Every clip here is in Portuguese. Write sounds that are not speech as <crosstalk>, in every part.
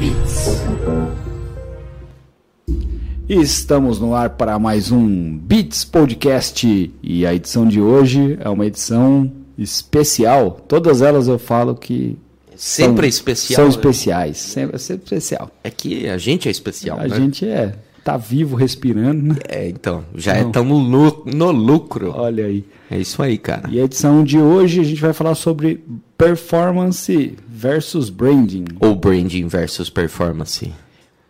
Beats. Estamos no ar para mais um Beats Podcast e a edição de hoje é uma edição especial. Todas elas eu falo que Sempre são, é especial. São né? especiais, sempre, sempre especial. É que a gente é especial, a né? gente é tá vivo, respirando, né? É, então, já estamos no, no lucro. Olha aí. É isso aí, cara. E a edição de hoje a gente vai falar sobre performance versus branding. Ou branding versus performance.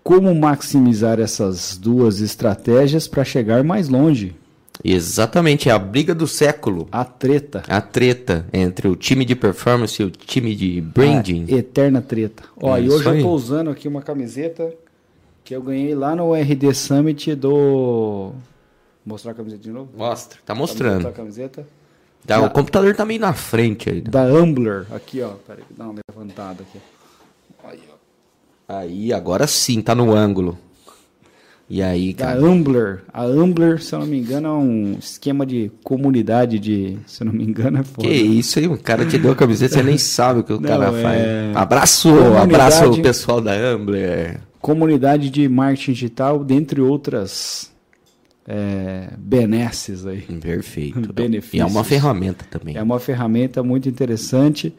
Como maximizar essas duas estratégias para chegar mais longe. Exatamente, é a briga do século. A treta. A treta entre o time de performance e o time de branding. A eterna treta. Ó, É e hoje eu tô usando aqui uma camiseta que eu ganhei lá no RD Summit do. Mostrar a camiseta de novo? Mostra, tá Mostrar mostrando. a camiseta. Tá, o computador tá meio na frente aí. Da Ambler. Aqui, ó. Pera aí, dá uma levantada aqui. Aí, ó. Aí, agora sim, tá no ângulo. E aí, Da cara. Ambler. A Ambler, se eu não me engano, é um esquema de comunidade de. Se eu não me engano, é foda. Que isso aí, o cara te deu a camiseta, você nem sabe o que o Não, cara é- faz. Abraço, Comunidade- abraço o pessoal da Ambler. Comunidade de marketing digital, dentre outras é, benesses aí. Perfeito. <laughs> Benefícios. E é uma ferramenta também. É uma ferramenta muito interessante.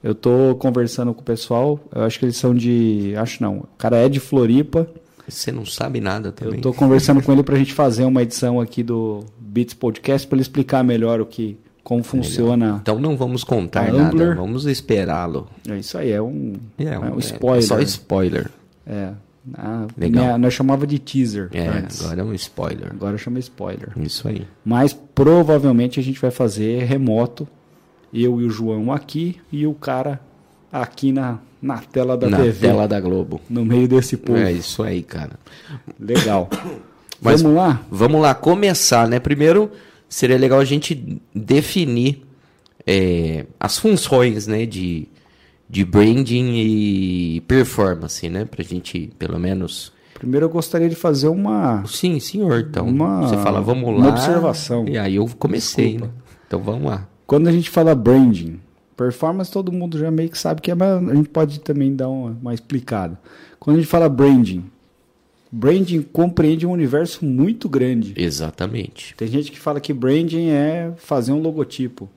Eu tô conversando com o pessoal, eu acho que eles são de. Acho não, o cara é de Floripa. Você não sabe nada também. Eu tô conversando com ele pra gente fazer uma edição aqui do Beats Podcast para ele explicar melhor o que como funciona. Então não vamos contar A nada, vamos esperá-lo. É isso aí, é um, É, é um é- spoiler. É só spoiler. É. Ah, Legal. minha- nós chamava de teaser É, antes. agora é um spoiler. Agora chama spoiler. Isso aí. Mas provavelmente a gente vai fazer remoto. Eu e o João aqui e o cara aqui na, na tela da Na TV. tela da Globo. No meio desse povo. É isso aí, cara. Legal. <coughs> Mas- Vamos lá? Vamos lá, começar, né? Primeiro, seria legal a gente definir é, as funções, né? De, de branding e performance, né? Pra gente, pelo menos... Primeiro eu gostaria de fazer uma. Sim, senhor. Então, Uma- você fala, vamos lá. uma observação. E aí eu comecei, né? Então vamos lá. Quando a gente fala branding, performance todo mundo já meio que sabe que é, mas a gente pode também dar uma, uma explicada. Quando a gente fala branding, branding compreende um universo muito grande. Exatamente. Tem gente que fala que branding é fazer um logotipo.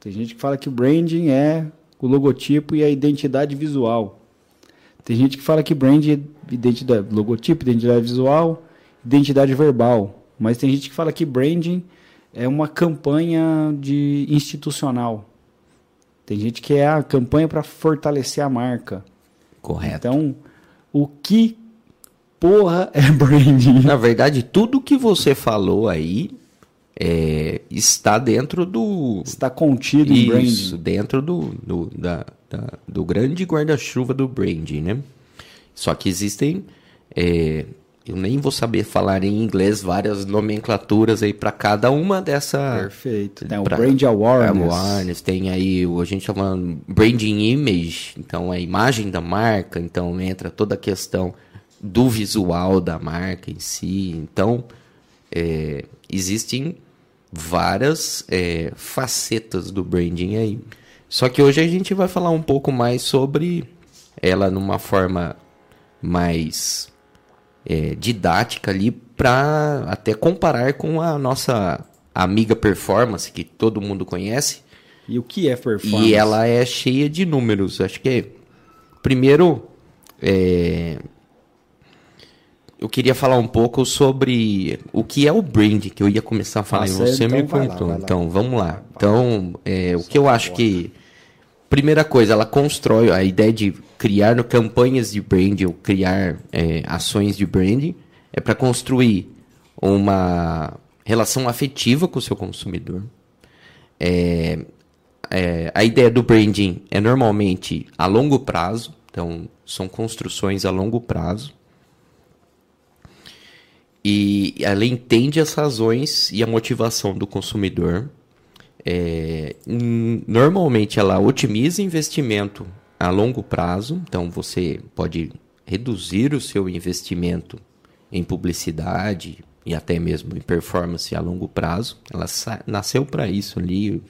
Tem gente que fala que branding é o logotipo e a identidade visual. Tem gente que fala que branding é identidade, logotipo, identidade visual, identidade verbal. Mas tem gente que fala que branding é uma campanha de institucional. Tem gente que é a campanha para fortalecer a marca. Correto. Então, o que porra é <laughs> branding? Na verdade, tudo que você falou aí é, está dentro do. Está contido em Isso, branding. dentro do, do, da- da- do grande guarda-chuva do branding, né? Só que existem. é, eu nem vou saber falar em inglês várias nomenclaturas aí para cada uma dessa. Perfeito. Tem o pra- brand awareness. awareness, tem aí, o- a gente tá falando branding image, então a imagem da marca, então entra toda a questão do visual da marca em si. Então, é, existem várias é, facetas do branding aí. Só que hoje a gente vai falar um pouco mais sobre ela numa forma mais é, didática ali para até comparar com a nossa amiga performance que todo mundo conhece E o que é performance? e ela é cheia de números. Acho que primeiro é, eu queria falar um pouco sobre o que é o brand, que eu ia começar a falar e Nossa, você então me lá, perguntou. vai lá. Então vamos lá. Então é, o que eu acho que primeira coisa, ela constrói a ideia de criar campanhas de brand ou criar é, ações de branding é para construir uma relação afetiva com o seu consumidor. É, é, a ideia do branding é normalmente a longo prazo, então são construções a longo prazo. E ela entende as razões e a motivação do consumidor. É, normalmente ela otimiza investimento a longo prazo, então você pode reduzir o seu investimento em publicidade e até mesmo em performance a longo prazo. Ela nasceu para isso ali,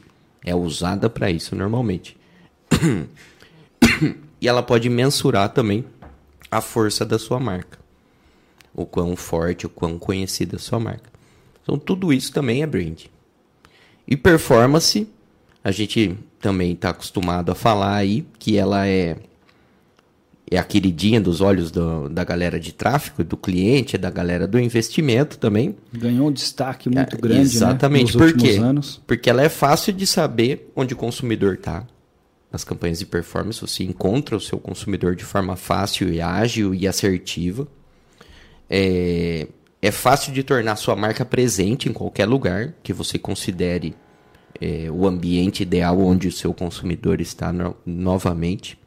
é usada para isso normalmente. <coughs> e ela pode mensurar também a força da sua marca. O quão forte, o quão conhecida a sua marca. Então, tudo isso também é brand. E performance, a gente também está acostumado a falar aí que ela é é a queridinha dos olhos do, da galera de tráfego, do cliente, da galera do investimento também. Ganhou um destaque muito é, grande, Exatamente. Né, Por quê? Anos. Porque ela é fácil de saber onde o consumidor está. Nas campanhas de performance, você encontra o seu consumidor de forma fácil e ágil e assertiva. É, é fácil de tornar sua marca presente em qualquer lugar que você considere é, o ambiente ideal onde o seu consumidor está no, novamente.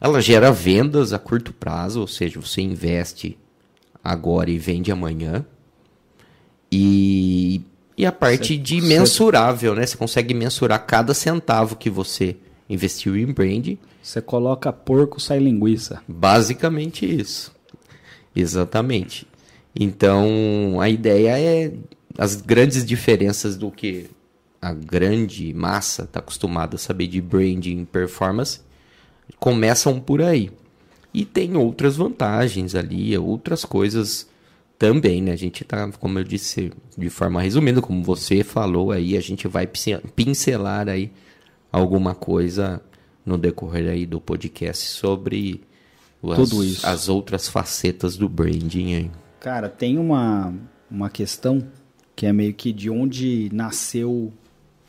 Ela gera vendas a curto prazo, ou seja, você investe agora e vende amanhã. E, e a parte de mensurável, né? Você consegue mensurar cada centavo que você investiu em brand. Você coloca porco, sai linguiça. Basicamente isso. Exatamente. Então, a ideia é as grandes diferenças do que a grande massa está acostumada a saber de branding performance começam por aí. E tem outras vantagens ali, outras coisas também, né? A gente tá, como eu disse, de forma resumida, como você falou aí, a gente vai pincelar aí alguma coisa no decorrer aí do podcast sobre as, as outras facetas do branding aí. Cara, tem uma, uma questão que é meio que de onde nasceu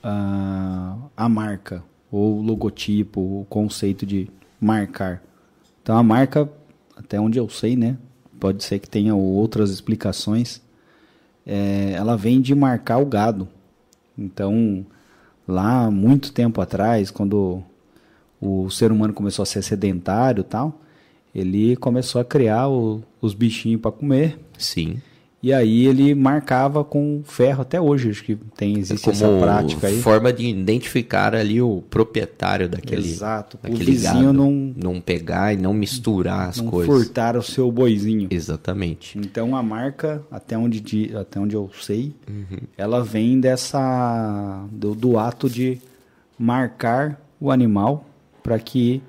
uh, a marca, ou o logotipo, o conceito de marcar. Então a marca, até onde eu sei, né? Pode ser que tenha outras explicações. É, ela vem de marcar o gado. Então, lá muito tempo atrás, quando o ser humano começou a ser sedentário e tal, ele começou a criar o, os bichinhos para comer. Sim. E aí ele marcava com ferro até hoje, acho que tem existe Como essa prática aí. forma de identificar ali o proprietário daquele Exato. Daquele o vizinho gado, não não pegar e não misturar as não coisas. furtar o seu boizinho. Exatamente. Então a marca, até onde até onde eu sei, uhum. ela vem dessa do, do ato de marcar o animal para que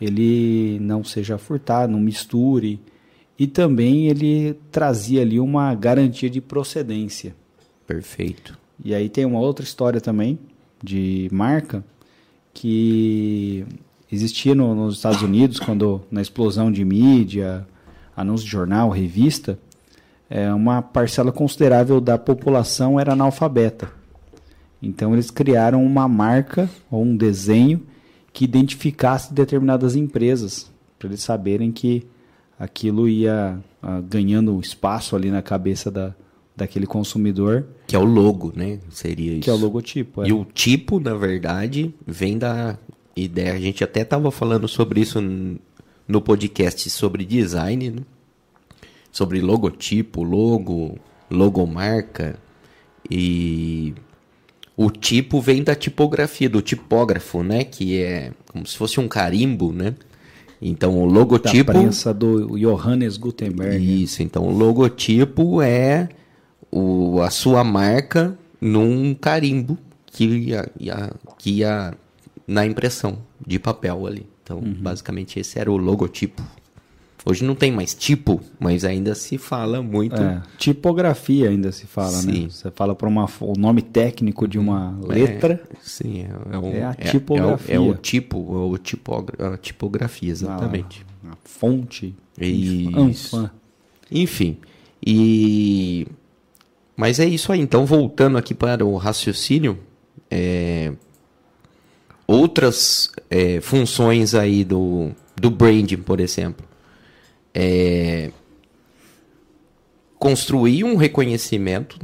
ele não seja furtado, não misture e também ele trazia ali uma garantia de procedência. Perfeito. E aí tem uma outra história também de marca que existia no, nos Estados Unidos quando na explosão de mídia, anúncio de jornal, revista, é, uma parcela considerável da população era analfabeta. Então eles criaram uma marca ou um desenho que identificasse determinadas empresas para eles saberem que aquilo ia uh, ganhando espaço ali na cabeça da, daquele consumidor. Que é o logo, né? Seria isso. Que é o logotipo. É. E o tipo, na verdade, vem da ideia. A gente até estava falando sobre isso no podcast sobre design, né? sobre logotipo, logo, logomarca. E o tipo vem da tipografia, do tipógrafo, né? Que é como se fosse um carimbo, né? Então o logotipo. Da prensa do Johannes Gutenberg. Isso, então o logotipo é o, a sua marca num carimbo que ia, ia, que ia na impressão de papel ali. Então, uhum. basicamente, esse era o logotipo. Hoje não tem mais tipo, mas ainda se fala muito. É, tipografia ainda se fala, né? sim. né? Você fala para o nome técnico de uma é, letra. Sim, é, é, o, é a tipografia. É, o, é o tipo, o tipogra, a tipografia, exatamente. A, a fonte. Isso. Enfim. E. Mas é isso aí. Então, voltando aqui para o raciocínio, é... outras é, funções aí do, do branding, por exemplo é, construir um reconhecimento.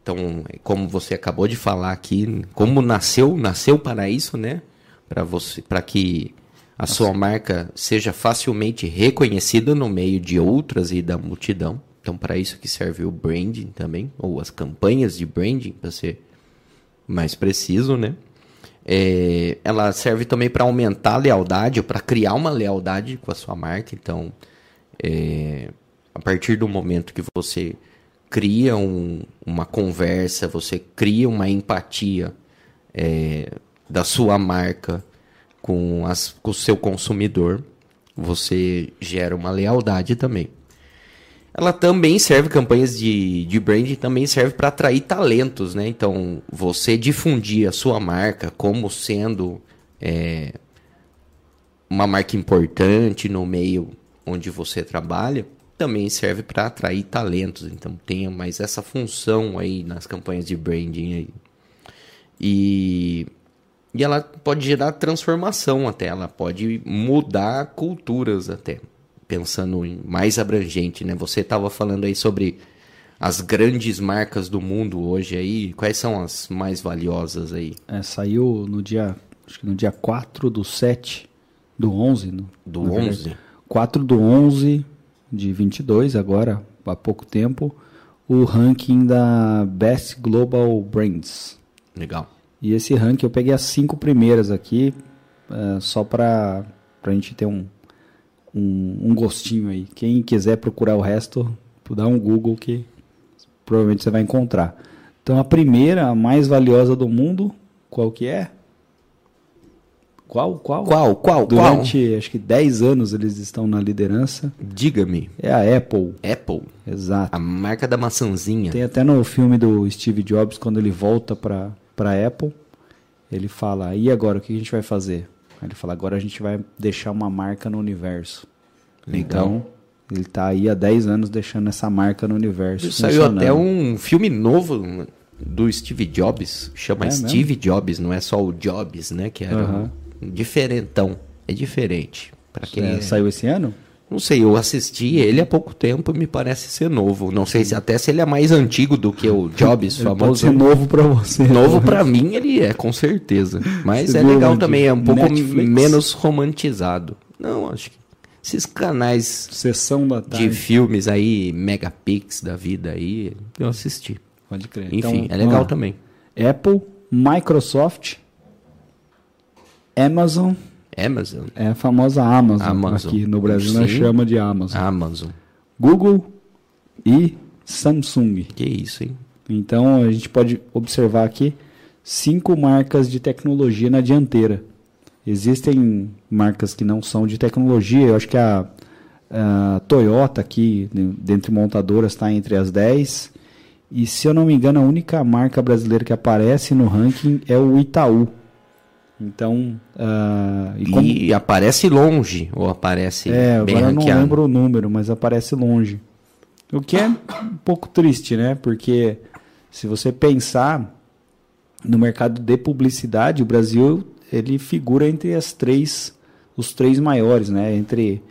Então, como você acabou de falar aqui, como nasceu, nasceu para isso, né? Para você, para que a sua marca seja facilmente reconhecida no meio de outras e da multidão. Então, para isso que serve o branding também, ou as campanhas de branding, para ser mais preciso, né? É, ela serve também para aumentar a lealdade, para criar uma lealdade com a sua marca. Então, é, a partir do momento que você cria um, uma conversa, você cria uma empatia é, da sua marca com, as, com o seu consumidor, você gera uma lealdade também. Ela também serve, campanhas de, de branding também serve para atrair talentos, né? Então, você difundir a sua marca como sendo é, uma marca importante no meio onde você trabalha, também serve para atrair talentos. Então, tenha mais essa função aí nas campanhas de branding aí. E, e ela pode gerar transformação até, ela pode mudar culturas até pensando em mais abrangente, né? Você estava falando aí sobre as grandes marcas do mundo hoje aí. Quais são as mais valiosas aí? É, saiu no dia, acho que no dia 4 do 7 do 11, no, do 11. 4 do 11 de 22 agora, há pouco tempo, o ranking da Best Global Brands. Legal. E esse ranking eu peguei as cinco primeiras aqui, uh, só para a gente ter um, um, um, gostinho aí. Quem quiser procurar o resto, dá um Google que provavelmente você vai encontrar. Então a primeira, a mais valiosa do mundo, qual que é? Qual? Qual? Qual? Qual? Durante qual? acho que 10 anos eles estão na liderança. Diga-me. É a Apple. Apple. Exato. A marca da maçãzinha. Tem até no filme do Steve Jobs, quando ele volta para a Apple, ele fala: e agora o que a gente vai fazer? Aí ele fala: agora a gente vai deixar uma marca no universo. Legal. Então, ele está aí há 10 anos deixando essa marca no universo. Saiu até um filme novo do Steve Jobs, chama é Steve mesmo? Jobs, não é só o Jobs, né? Que era uhum. um diferentão. É diferente. Para quem é, saiu esse ano? Não sei, eu assisti ele há pouco tempo e me parece ser novo. Não sei se até se ele é mais antigo do que o <laughs> Jobs ele famoso. Pode ser novo para você. Novo para mim ele é, com certeza. Mas você é legal também, é um pouco Netflix? menos romantizado. Não, acho que esses canais Sessão da tarde. de filmes aí, Megapix da vida aí, eu assisti. Pode crer. Enfim, então, é legal ó, também. Apple, Microsoft, Amazon. Amazon? É a famosa Amazon. Amazon. Aqui no Brasil Sim. nós chama de Amazon. Amazon. Google e Samsung. Que isso, hein? Então a gente pode observar aqui cinco marcas de tecnologia na dianteira. Existem marcas que não são de tecnologia. Eu acho que a, a Toyota aqui, dentre montadoras, está entre as 10. E se eu não me engano, a única marca brasileira que aparece no ranking é o Itaú. Então. Uh, e, como... e, aparece longe, ou aparece. É, bem agora ranqueado. eu não lembro o número, mas aparece longe. O que é um pouco triste, né? Porque se você pensar no mercado de publicidade, o Brasil ele figura entre as três, os três maiores, né? Entre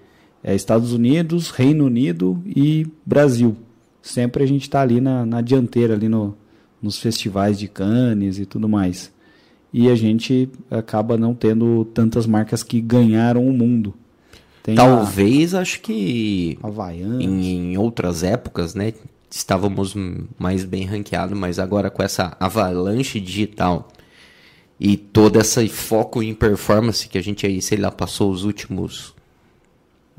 é, Estados Unidos, Reino Unido e Brasil. Sempre a gente está ali na, na dianteira, ali no, nos festivais de Cannes e tudo mais. E a gente acaba não tendo tantas marcas que ganharam o mundo. Tem Talvez, a... acho que Havaianas. em outras épocas, né? Estávamos mais bem ranqueados, mas agora com essa avalanche digital e todo esse foco em performance que a gente aí, sei lá, passou os últimos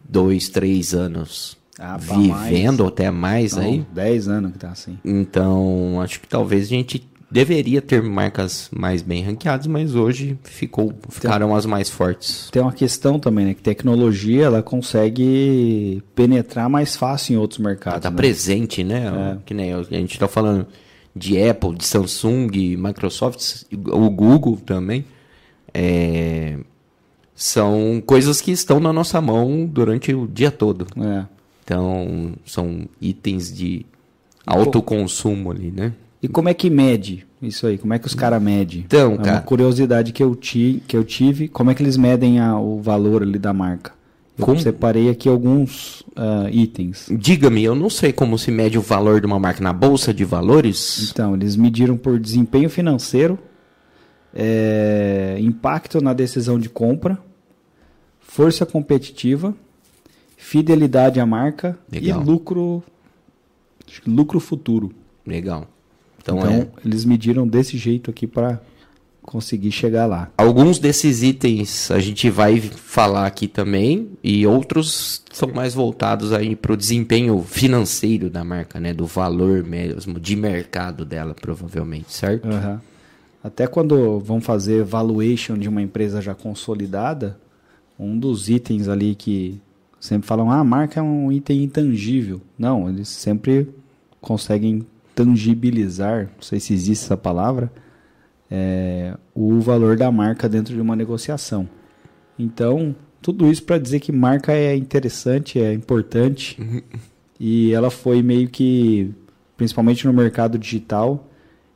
dois, três anos ah, vivendo, mais. até mais Não, aí. Dez anos que tá assim. Então, acho que talvez a gente deveria ter marcas mais bem ranqueadas, mas hoje ficou, ficaram tem, as mais fortes. Tem uma questão também, né? Que tecnologia ela consegue penetrar mais fácil em outros mercados. Está né? presente, né? É. Que nem a gente está falando de Apple, de Samsung, Microsoft, o Google também, é, são coisas que estão na nossa mão durante o dia todo. É. Então, são itens de alto consumo ali, né? E como é que mede isso aí? Como é que os caras medem? Então, é cara... uma curiosidade que eu, ti, que eu tive. Como é que eles medem a, o valor ali da marca? Eu como? separei aqui alguns uh, itens. Diga-me, eu não sei como se mede o valor de uma marca na bolsa de valores. Então, eles mediram por desempenho financeiro, é, impacto na decisão de compra, força competitiva, fidelidade à marca Legal. e lucro, lucro futuro. Legal. Então, então é... eles mediram desse jeito aqui para conseguir chegar lá. Alguns desses itens a gente vai falar aqui também e outros são mais voltados aí para o desempenho financeiro da marca, né, do valor mesmo de mercado dela, provavelmente, certo? Uhum. Até quando vão fazer valuation de uma empresa já consolidada, um dos itens ali que sempre falam, ah, a marca é um item intangível. Não, eles sempre conseguem tangibilizar, não sei se existe essa palavra, é, o valor da marca dentro de uma negociação. Então, tudo isso para dizer que marca é interessante, é importante e ela foi meio que, principalmente no mercado digital,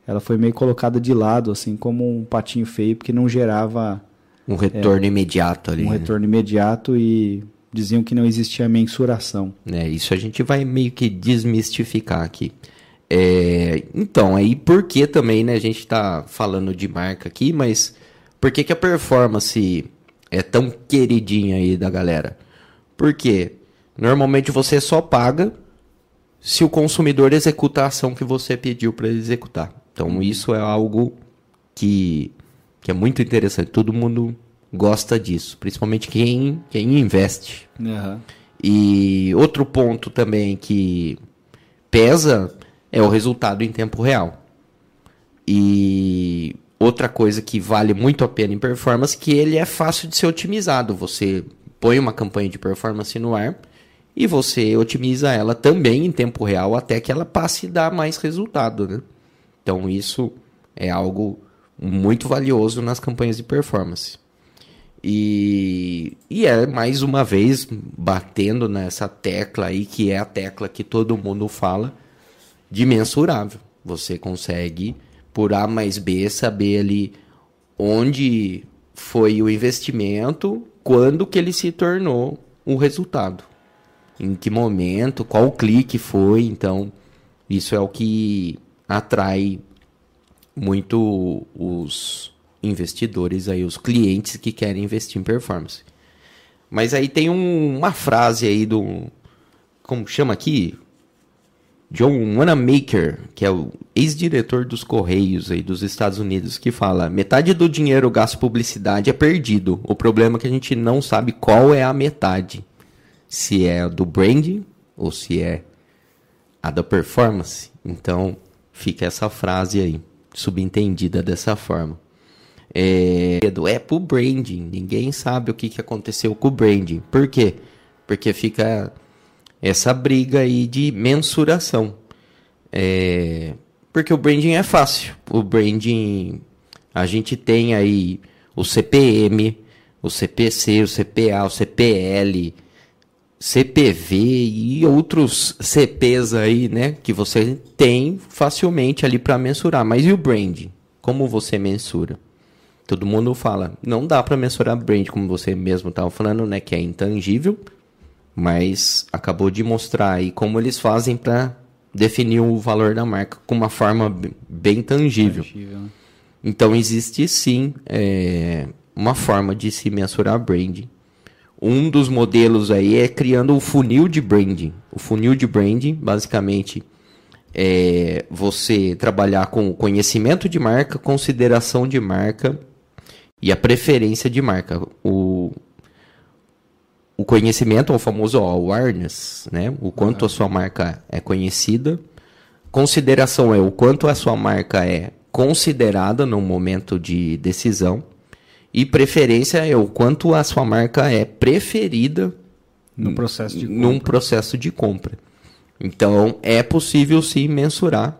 ela foi meio colocada de lado, assim como um patinho feio, porque não gerava um retorno é, imediato ali. Um né? retorno imediato e diziam que não existia mensuração. É, isso a gente vai meio que desmistificar aqui. É, então, aí por que também, né, a gente está falando de marca aqui, mas por que, que a performance é tão queridinha aí da galera? Porque normalmente você só paga se o consumidor executa a ação que você pediu para ele executar. Então, isso é algo que, que é muito interessante. Todo mundo gosta disso, principalmente quem, quem investe. Uhum. E outro ponto também que pesa é o resultado em tempo real. E outra coisa que vale muito a pena em performance que ele é fácil de ser otimizado. Você põe uma campanha de performance no ar e você otimiza ela também em tempo real até que ela passe a dar mais resultado. Né? Então isso é algo muito valioso nas campanhas de performance. E, e é mais uma vez batendo nessa tecla aí, que é a tecla que todo mundo fala, de mensurável. Você consegue, por A mais B, saber ali onde foi o investimento, quando que ele se tornou o resultado. Em que momento, qual clique foi. Então, isso é o que atrai muito os investidores aí, os clientes que querem investir em performance. Mas aí tem um, uma frase aí do como chama aqui? John Wanamaker, que é o ex-diretor dos Correios aí dos Estados Unidos, que fala: metade do dinheiro gasto publicidade é perdido. O problema é que a gente não sabe qual é a metade. Se é do branding ou se é a da performance. Então, fica essa frase aí, subentendida dessa forma é, é pro branding. Ninguém sabe o que, que aconteceu com o branding. Por quê? Porque fica essa briga aí de mensuração. É, porque o branding é fácil. O branding, a gente tem aí o CPM, o CPC, o CPA, o CPL, CPV e outros CPs aí, né, que você tem facilmente ali para mensurar. Mas e o branding? Como você mensura? Todo mundo fala, não dá para mensurar brand, como você mesmo estava falando, né, que é intangível, mas acabou de mostrar aí como eles fazem para definir o valor da marca com uma forma bem tangível. tangível né? Então existe sim é, uma forma de se mensurar branding. Um dos modelos aí é criando o funil de branding. O funil de branding, basicamente, é você trabalhar com conhecimento de marca, consideração de marca e a preferência de marca. O, o conhecimento, o famoso awareness, né? o quanto a sua marca é conhecida. Consideração é o quanto a sua marca é considerada no momento de decisão. E preferência é o quanto a sua marca é preferida no processo de compra. num processo de compra. Então, é possível sim mensurar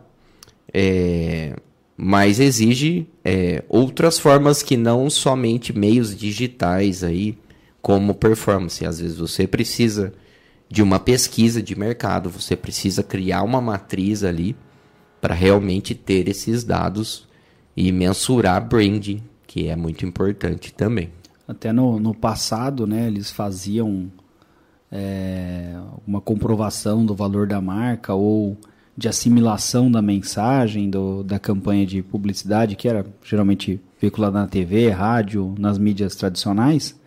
é, mas exige é, outras formas que não somente meios digitais aí, como performance. Às vezes você precisa de uma pesquisa de mercado, você precisa criar uma matriz ali para realmente ter esses dados e mensurar branding, que é muito importante também. Até no, no passado, né, eles faziam é, uma comprovação do valor da marca ou de assimilação da mensagem do, da campanha de publicidade, que era geralmente veiculada na TV, rádio, nas mídias tradicionais,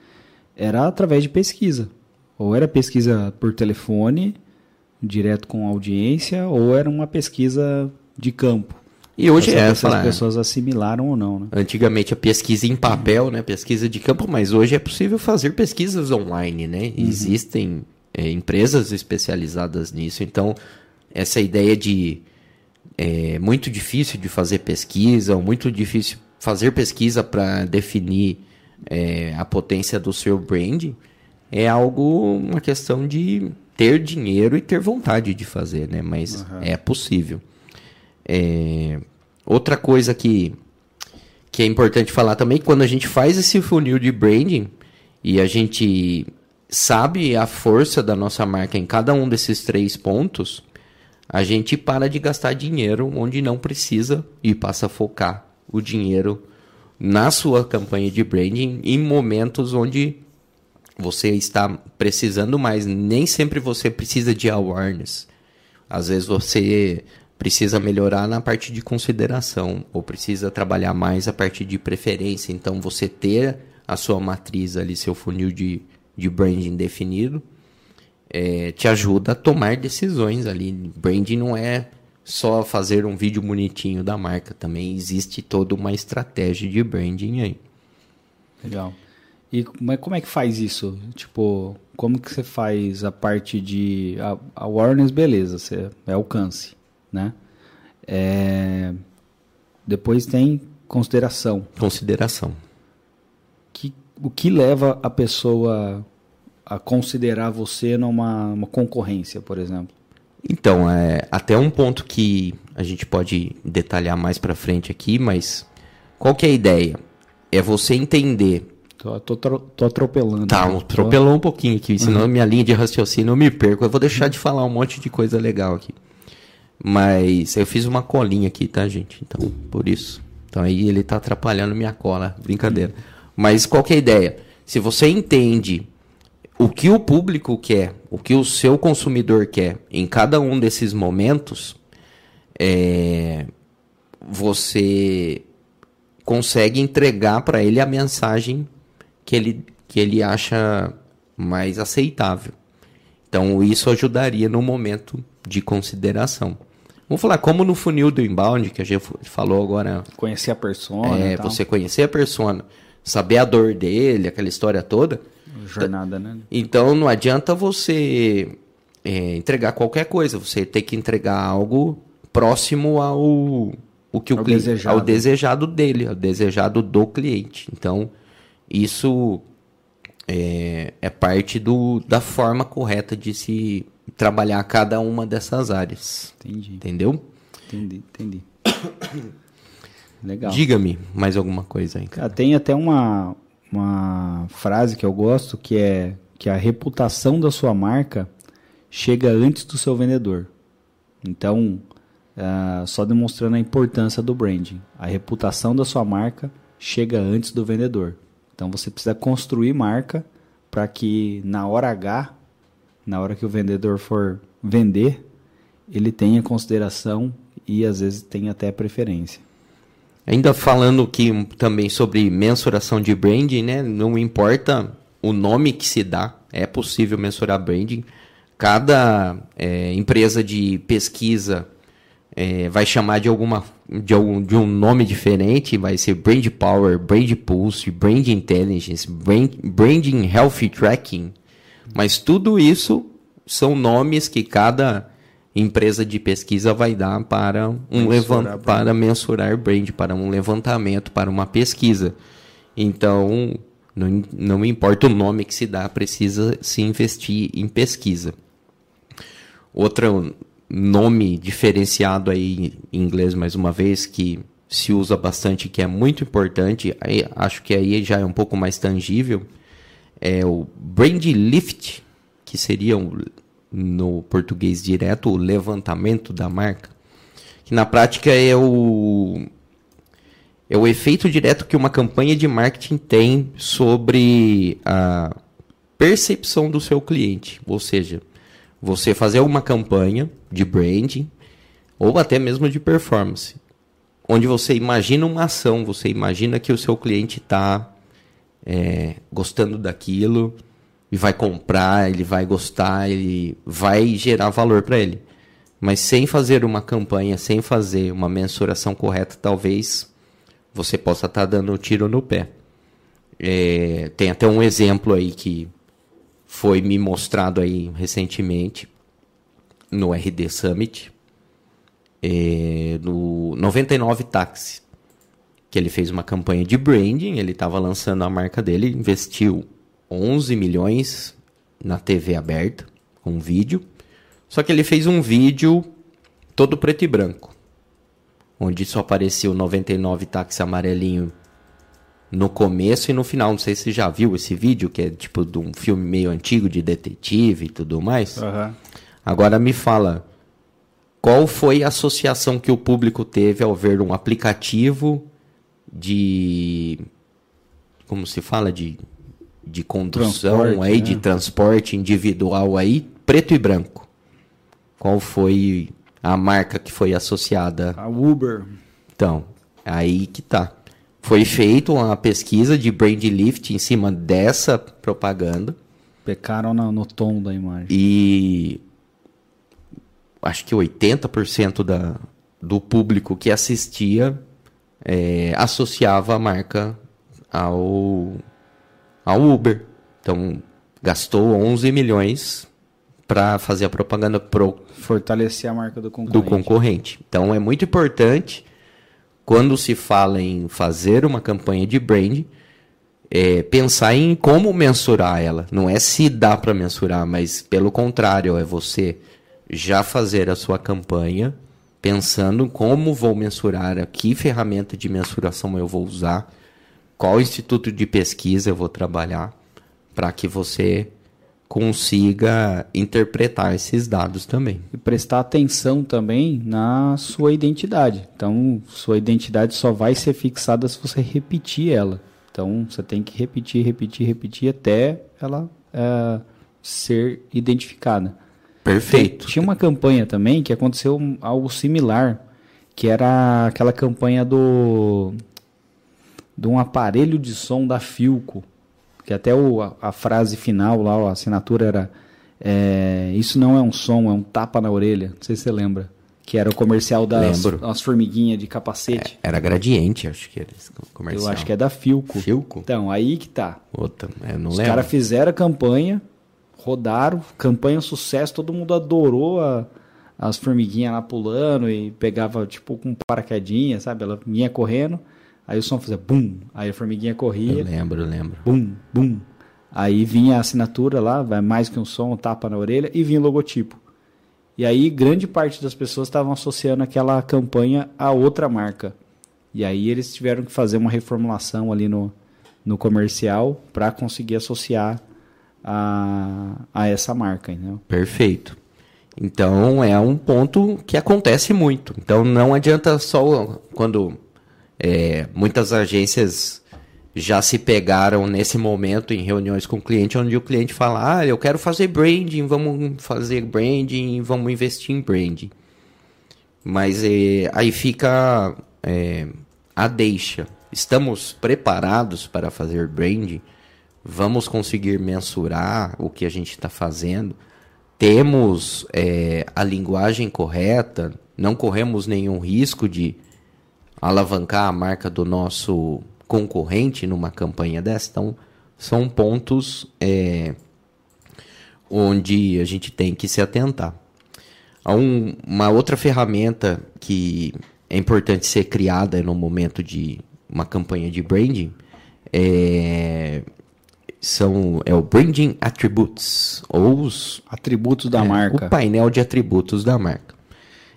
era através de pesquisa. Ou era pesquisa por telefone, direto com audiência, ou era uma pesquisa de campo. E hoje é, as pessoas assimilaram ou não, né? Antigamente a pesquisa em papel, né? Pesquisa de campo, mas hoje é possível fazer pesquisas online, né? Uhum. Existem é, empresas especializadas nisso, então essa ideia de é muito difícil de fazer pesquisa, ou muito difícil fazer pesquisa para definir é, a potência do seu brand, é algo, uma questão de ter dinheiro e ter vontade de fazer, né? Mas uhum. é possível. É, outra coisa que, que é importante falar também, quando a gente faz esse funil de branding e a gente sabe a força da nossa marca em cada um desses três pontos, a gente para de gastar dinheiro onde não precisa e passa a focar o dinheiro na sua campanha de branding em momentos onde você está precisando mais. Nem sempre você precisa de awareness. Às vezes você precisa melhorar na parte de consideração ou precisa trabalhar mais a parte de preferência. Então você ter a sua matriz ali, seu funil de, de branding definido, é, te ajuda a tomar decisões ali. Branding não é só fazer um vídeo bonitinho da marca, também existe toda uma estratégia de branding aí. Legal. E mas como é que faz isso? Tipo, como que você faz a parte de a, awareness, beleza, você é alcance né? É... Depois tem consideração. Consideração. Que, o que leva a pessoa a considerar você numa concorrência, por exemplo? Então, é até um ponto que a gente pode detalhar mais para frente aqui, mas qual que é a ideia? É você entender. Tô, tô, tô atropelando. Tá, né? atropelou um pouquinho aqui, senão uhum. minha linha de raciocínio eu me perco. Eu vou deixar de falar um monte de coisa legal aqui. Mas eu fiz uma colinha aqui, tá, gente? Então, por isso. Então aí ele tá atrapalhando minha cola. Brincadeira. Mas qual que é a ideia? Se você entende o que o público quer, o que o seu consumidor quer em cada um desses momentos, é, você consegue entregar para ele a mensagem que ele, que ele acha mais aceitável. Então, isso ajudaria no momento de consideração. Vamos falar como no funil do inbound, que a gente falou agora. Conhecer a persona. É, você conhecer a persona, saber a dor dele, aquela história toda. Jornada, né? Então não adianta você é, entregar qualquer coisa, você tem que entregar algo próximo ao, o que o ao, cliente, desejado. ao desejado dele, ao desejado do cliente. Então, isso é, é parte do, da forma correta de se trabalhar cada uma dessas áreas. Entendi. Entendeu? Entendi, entendi. <coughs> Legal. Diga-me mais alguma coisa aí. Cara. Tem até uma, uma frase que eu gosto que é que a reputação da sua marca chega antes do seu vendedor. Então, uh, só demonstrando a importância do branding. A reputação da sua marca chega antes do vendedor. Então, você precisa construir marca para que na hora H na hora que o vendedor for vender, ele tenha consideração e às vezes tem até preferência. Ainda falando aqui também sobre mensuração de branding, né? Não importa o nome que se dá, é possível mensurar branding. Cada é, empresa de pesquisa é, vai chamar de alguma de, algum, de um nome diferente, vai ser Brand Power, Brand Pulse, Brand Intelligence, Brand, Branding Health Tracking, mas tudo isso são nomes que cada empresa de pesquisa vai dar para um mensurar para mensurar brand, para um levantamento, para uma pesquisa. Então, não, não importa o nome que se dá, precisa se investir em pesquisa. Outro nome diferenciado aí em inglês, mais uma vez, que se usa bastante, que é muito importante, aí, acho que aí já é um pouco mais tangível, é o brand lift, que seria um, no português direto o levantamento da marca, que na prática é o é o efeito direto que uma campanha de marketing tem sobre a percepção do seu cliente, ou seja, você fazer uma campanha de branding ou até mesmo de performance, onde você imagina uma ação, você imagina que o seu cliente está é, gostando daquilo e vai comprar, ele vai gostar, ele vai gerar valor para ele. Mas sem fazer uma campanha, sem fazer uma mensuração correta, talvez você possa estar tá dando um tiro no pé. É, tem até um exemplo aí que foi me mostrado aí recentemente no RD Summit, é, no 99 Táxi. que ele fez uma campanha de branding, ele estava lançando a marca dele, investiu 11 milhões na TV aberta, com um vídeo. Só que ele fez um vídeo todo preto e branco, onde só aparecia o 99 táxi amarelinho no começo e no final. Não sei se você já viu esse vídeo, que é tipo de um filme meio antigo de detetive e tudo mais. Aham. Agora me fala, qual foi a associação que o público teve ao ver um aplicativo de. Como se fala? De, de condução Transporte, aí, né? de transporte individual aí, preto e branco. Qual foi a marca que foi associada? A Uber. Então, aí que tá. Foi feita uma pesquisa de brand lift em cima dessa propaganda. Pecaram na- no tom da imagem. E acho que 80% da, do público que assistia é, associava a marca ao, ao Uber. Então, gastou 11 milhões para fazer a propaganda pro, Fortalecer a marca do do concorrente. concorrente. Então, é muito importante, quando se fala em fazer uma campanha de brand, é, pensar em como mensurar ela. Não é se dá para mensurar, mas pelo contrário, é você já fazer a sua campanha pensando como vou mensurar, que ferramenta de mensuração eu vou usar, qual instituto de pesquisa eu vou trabalhar, para que você consiga interpretar esses dados também. E prestar atenção também na sua identidade. Então, sua identidade só vai ser fixada se você repetir ela. Então, você tem que repetir, repetir, repetir até ela é, ser identificada. Perfeito. Tinha uma campanha também que aconteceu algo similar, que era aquela campanha do de um aparelho de som da Filco, que até o, a, a frase final lá, a assinatura era é, isso não é um som, é um tapa na orelha. Não sei se você lembra. Que era o comercial das as formiguinhas de capacete. Era gradiente, acho que era esse comercial. Eu acho que é da Filco. Filco? Então, aí que tá. Outra, eu não Os caras fizeram a campanha, rodaram, campanha sucesso, todo mundo adorou a- as formiguinhas lá pulando e pegava tipo com paraquedinha, sabe? Ela vinha correndo, aí o som fazia bum, aí a formiguinha Eu corria, lembro, eu lembro. bum, bum. Aí vinha a assinatura lá, vai mais que um som, tapa na orelha e vinha o logotipo. E aí grande parte das pessoas estavam associando aquela campanha a outra marca. E aí eles tiveram que fazer uma reformulação ali no, no comercial para conseguir associar a, a essa marca, entendeu? Perfeito. Então é um ponto que acontece muito. Então não adianta só quando é, muitas agências já se pegaram nesse momento em reuniões com o cliente, onde o cliente fala: Ah, eu quero fazer branding, vamos fazer branding, vamos investir em branding. Mas é, aí fica é, a deixa. Estamos preparados para fazer branding? Vamos conseguir mensurar o que a gente está fazendo? Temos é, a linguagem correta? Não corremos nenhum risco de alavancar a marca do nosso concorrente numa campanha dessa? Então, são pontos é, onde a gente tem que se atentar. Há um- uma outra ferramenta que é importante ser criada no momento de uma campanha de branding é, são, é o Branding Attributes, ou os Atributos da é, marca. o painel de atributos da marca.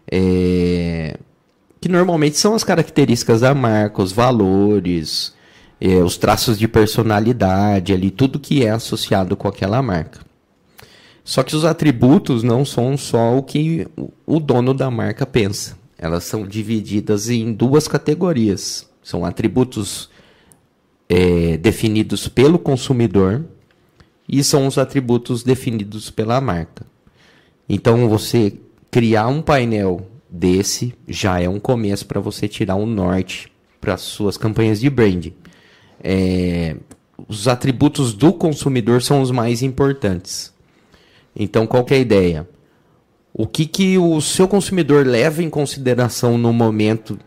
É, que normalmente são as características da marca, os valores, é, os traços de personalidade ali, tudo que é associado com aquela marca. Só que os atributos não são só o que o- dono da marca pensa. Elas são divididas em duas categorias. São atributos é, definidos pelo consumidor e são os atributos definidos pela marca. Então, você criar um painel desse já é um começo para você tirar um norte para as suas campanhas de branding. É, os atributos do consumidor são os mais importantes. Então, qual que é a ideia? O que, que o seu consumidor leva em consideração no momento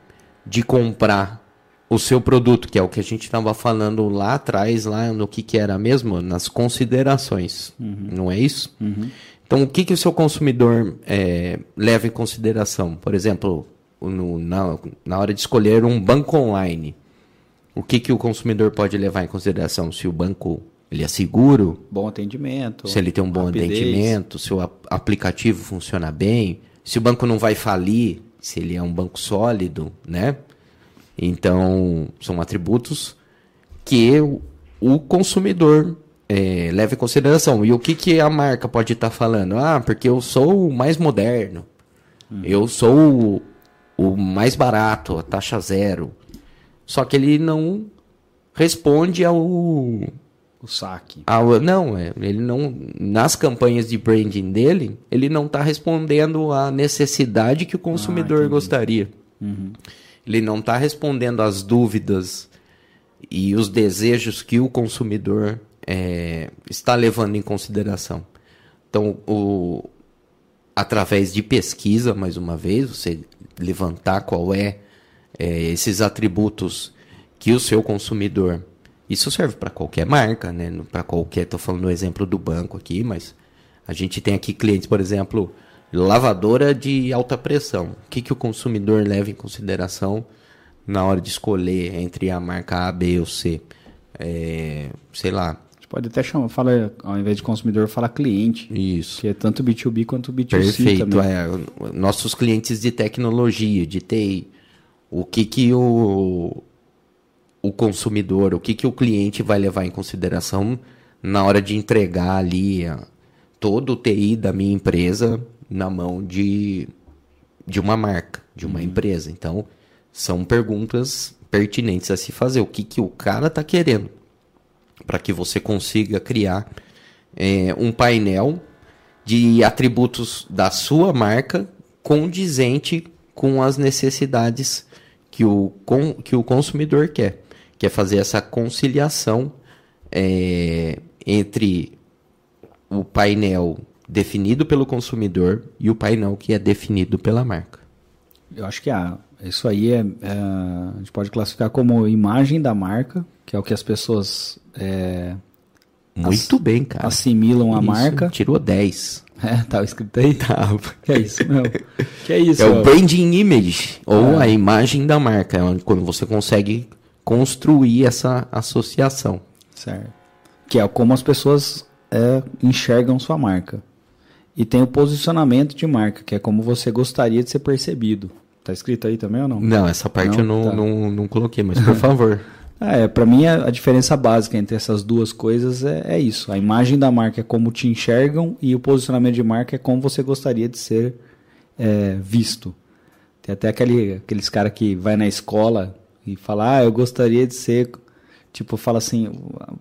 de comprar o seu produto, que é o que a gente estava falando lá atrás, lá no que, que era mesmo? Nas considerações. Não é isso? Então, o que, que o seu consumidor é, leva em consideração? Por exemplo, no- na, na hora de escolher um banco online. o que, que o consumidor pode levar em consideração? Se o banco ele é seguro, Bom atendimento. se ele tem um bom rapidez. atendimento, se o ap- aplicativo funciona bem, se o banco não vai falir, se ele é um banco sólido, né? Então, são atributos que o consumidor eh, leva em consideração. E o que, que a marca pode estar falando? Ah, porque eu sou o mais moderno, eu sou o, o mais barato, a taxa zero. Só que ele não responde ao, O saque. ah, não, é, ele não. Nas campanhas de branding dele, ele não está respondendo à necessidade que o consumidor entendi. gostaria. Ele não está respondendo às dúvidas e os desejos que o consumidor é, está levando em consideração. Então, o, através de pesquisa, mais uma vez, você levantar qual é, é, esses atributos que o seu consumidor. Isso serve para qualquer marca, né? Para qualquer. Estou falando no exemplo do banco aqui, mas a gente tem aqui clientes, por exemplo, lavadora de alta pressão. O que, que o consumidor leva em consideração na hora de escolher entre a marca A, B ou C? É, sei lá. Pode até chamar, fala, ao invés de consumidor, fala cliente. Isso. Que é tanto B2B quanto B2C Perfeito. também. É, nossos clientes de tecnologia, de TI, o que que o, o consumidor, o que que o cliente vai levar em consideração na hora de entregar ali a- todo o TI da minha empresa na mão de, de uma marca, de uma empresa. Então, são perguntas pertinentes a se fazer. O que que o cara está querendo? Para que você consiga criar é, um painel de atributos da sua marca condizente com as necessidades que o, com, que o consumidor quer. Quer fazer essa conciliação é, entre o painel definido pelo consumidor e o painel que é definido pela marca. Eu acho que a, isso aí é, é, a gente pode classificar como imagem da marca, que é o que as pessoas é, Muito bem, cara. assimilam a Isso, marca. Tirou 10. É, tava escrito aí? Tava. Que é isso, meu. Que é isso, É o branding image, ou a imagem da marca, é quando você consegue construir essa associação. Certo. Que é como as pessoas é, enxergam sua marca. E tem o posicionamento de marca, que é como você gostaria de ser percebido. Tá escrito aí também ou não? Não, essa parte Não? eu não, Tá. não, não coloquei, mas por favor. <laughs> Ah, É, para mim a, diferença básica entre essas duas coisas é, é isso. A imagem da marca é como te enxergam e o posicionamento de marca é como você gostaria de ser é, visto. Tem até aquele, aqueles caras que vai na escola e fala, ah, eu gostaria de ser, tipo, fala assim,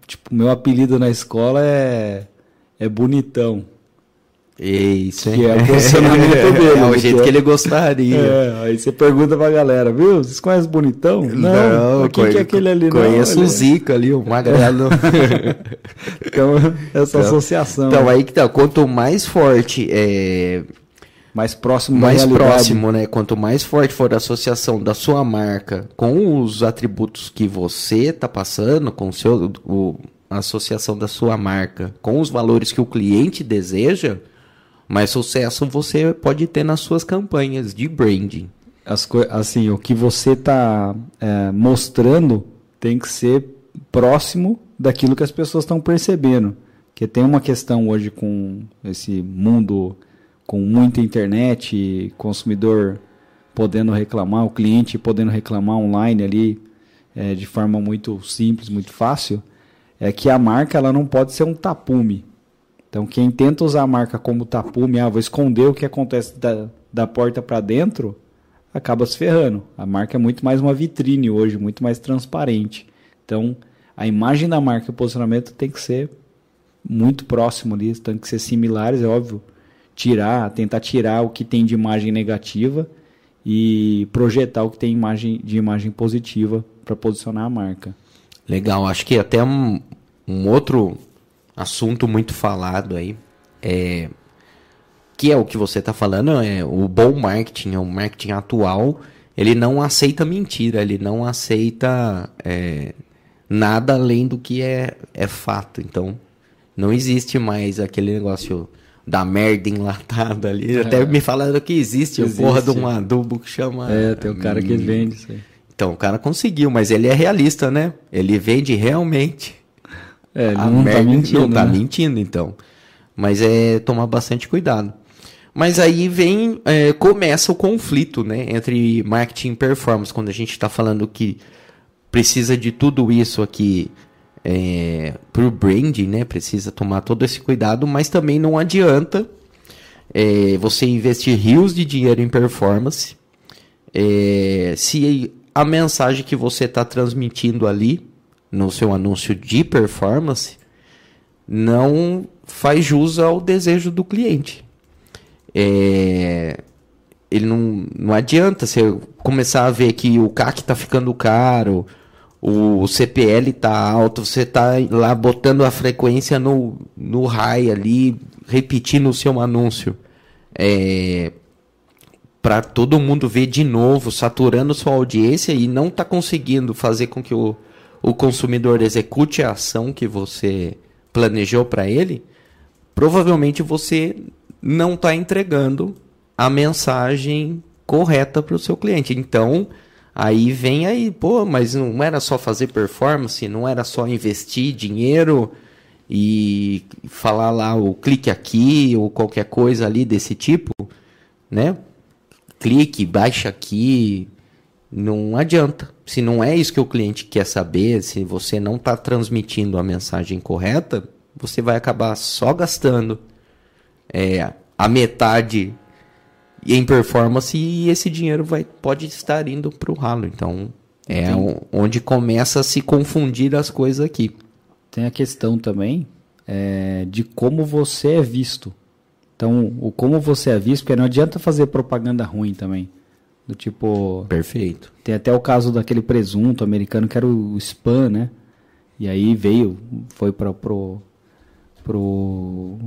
tipo, meu apelido na escola é, é bonitão. Isso, hein? Que é o posicionamento <laughs> dele, É o né, jeito que é- que ele gostaria. É, aí você pergunta pra galera, viu? Vocês conhecem bonitão? Não, mas quem que é aquele ali? Não, Conheço ele o é- Zica ali, o Magrelo. <laughs> Então, essa associação. então, aí que tá. Quanto mais forte, é, mais próximo mais próximo, né? Quanto mais forte for a associação da sua marca com os atributos que você tá passando, com o seu, o, a associação da sua marca com os valores que o cliente deseja, mais sucesso você pode ter nas suas campanhas de branding. As assim, o que você está mostrando tem que ser próximo daquilo que as pessoas estão percebendo. Porque tem uma questão hoje com esse mundo com muita internet, consumidor podendo reclamar, o cliente podendo reclamar online ali é, de forma muito simples, muito fácil, é que a marca ela não pode ser um tapume. Então, quem tenta usar a marca como tapume, ah, vou esconder o que acontece da, da porta para dentro, acaba se ferrando. A marca é muito mais uma vitrine hoje, muito mais transparente. Então, a imagem da marca e o posicionamento tem que ser muito próximo ali, tem que ser similares, é óbvio. Tirar, tentar tirar o que tem de imagem negativa e projetar o que tem imagem, de imagem positiva para posicionar a marca. Legal, acho que até um, um outro assunto muito falado aí é que é o que você está falando, é o bom marketing, é o marketing atual, ele não aceita mentira, ele não aceita é, nada além do que é, é fato. Então, não existe mais aquele negócio da merda enlatada ali. Até me falaram que existe, a porra de Existe. um adubo que chama. É, tem o cara que hum, vende isso aí. Então o cara conseguiu, mas ele é realista, né? Ele vende realmente. É, a não tá merda, mentindo. Não tá né? mentindo, então. Mas é tomar bastante cuidado. Mas aí vem, é, começa o conflito, né? Entre marketing e performance, quando a gente está falando que precisa de tudo isso aqui é, pro branding, né? Precisa tomar todo esse cuidado, mas também não adianta é, você investir rios de dinheiro em performance é, se a mensagem que você está transmitindo ali no seu anúncio de performance não faz jus ao desejo do cliente. É, ele não, não adianta você começar a ver que o CAC está ficando caro, o CPL está alto, você está lá botando a frequência no, no high ali, repetindo o seu anúncio. É, para todo mundo ver de novo, saturando sua audiência e não está conseguindo fazer com que o, o consumidor execute a ação que você planejou para ele, provavelmente você não está entregando a mensagem correta para o seu cliente. Então, aí vem aí, pô, mas não era só fazer performance, não era só investir dinheiro e falar lá o clique aqui ou qualquer coisa ali desse tipo, né? Clique, baixa aqui, não adianta. Se não é isso que o cliente quer saber, se você não está transmitindo a mensagem correta, você vai acabar só gastando é, a metade em performance e esse dinheiro vai, pode estar indo para o ralo. Então, é o- onde começa a se confundir as coisas aqui. Tem a questão também é, de como você é visto. Então, o como você é visto, porque não adianta fazer propaganda ruim também. Do tipo, Perfeito. tem até o caso daquele presunto americano que era o spam, né? E aí veio, foi para pro, pro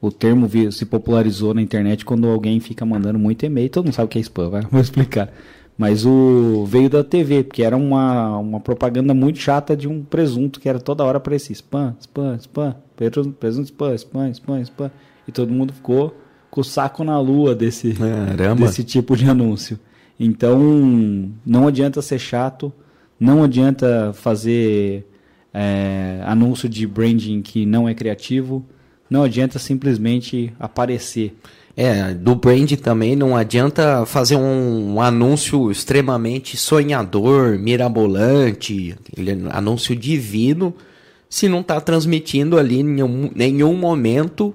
o termo se popularizou na internet quando alguém fica mandando muito e-mail, todo mundo sabe o que é spam, vai, <laughs> vou explicar. Mas o veio da TV, porque era uma, uma propaganda muito chata de um presunto que era toda hora para esse spam, spam, spam, presunto, spam, spam, spam, spam. E todo mundo ficou com o saco na lua desse, Caramba. desse tipo de anúncio. Então, não adianta ser chato, não adianta fazer é, anúncio de branding que não é criativo, não adianta simplesmente aparecer. É, do brand também não adianta fazer um, anúncio extremamente sonhador, mirabolante, anúncio divino, se não está transmitindo ali em nenhum, nenhum momento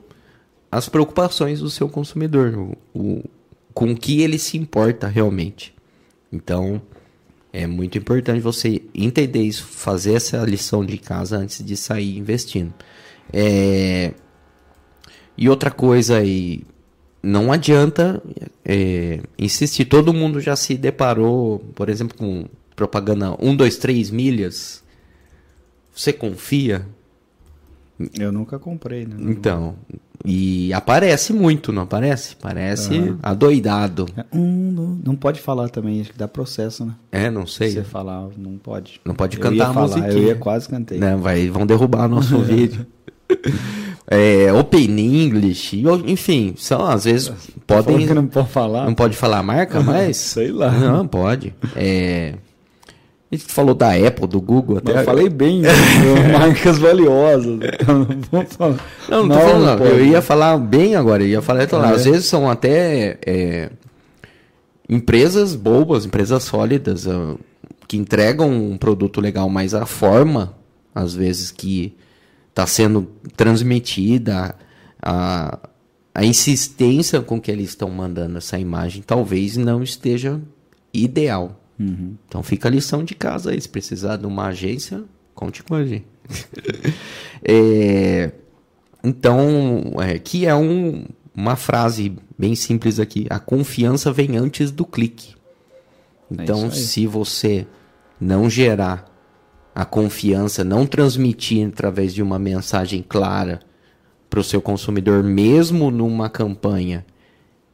as preocupações do seu consumidor, o, o- com o que ele se importa realmente. Então, é muito importante você entender isso, fazer essa lição de casa antes de sair investindo. É, e outra coisa aí, não adianta é, insistir. Todo mundo já se deparou, por exemplo, com propaganda 1, 2, 3 milhas. Você confia? Eu nunca comprei, né? Então, e aparece muito, não aparece? Parece adoidado. Hum, não, não pode falar também, acho que dá processo, né? É, não sei. Se você falar, não pode. Não pode Eu cantar ia a falar, musiquinha. Eu ia quase cantei. Né, vai, vão derrubar nosso <laughs> vídeo. É, Open English, enfim, são às vezes Tá podem. não pode falar? Não pode falar a marca, <laughs> mas. Sei lá. Não, pode. É. A gente falou da Apple, do Google até. Eu falei bem, né? <laughs> marcas valiosas. Não. Não, não falando, não. Eu ia falar bem agora, eu ia falar, então, às vezes são até é, empresas boas, empresas sólidas, ah, que entregam um produto legal, mas a forma, às vezes, que está sendo transmitida, a, a insistência com que eles estão mandando essa imagem, talvez não esteja ideal. Uhum. Então fica a lição de casa aí. Se precisar de uma agência, conte com a gente. <laughs> É, então, é, que é um- uma frase bem simples aqui. A confiança vem antes do clique. Então, É isso aí. se você não gerar a confiança, não transmitir através de uma mensagem clara para o seu consumidor, mesmo numa campanha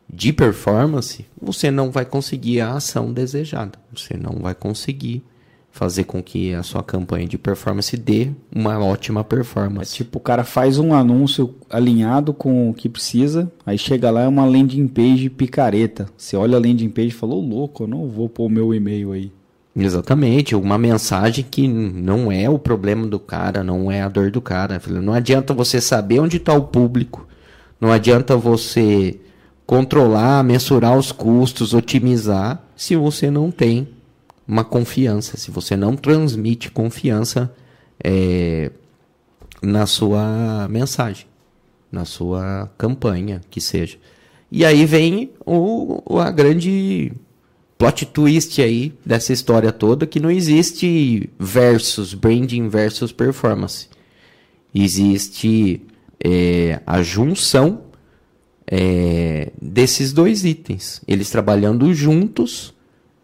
de performance, você não vai conseguir a ação desejada. Você não vai conseguir fazer com que a sua campanha de performance dê uma ótima É performance. tipo, o cara faz um anúncio alinhado com o que precisa, aí chega lá é uma landing page picareta. Você olha a landing page e fala, ô louco, eu não vou pôr o meu e-mail aí. Exatamente, uma mensagem que não é o problema do cara, não é a dor do cara. Não adianta você saber onde está o público, não adianta você controlar, mensurar os custos, otimizar, se você não tem uma confiança, se você não transmite confiança é, na sua mensagem, na sua campanha, que seja. E aí vem o, a grande plot twist aí dessa história toda, que não existe versus, branding versus performance. Existe é, a junção é, desses dois itens. Eles trabalhando juntos.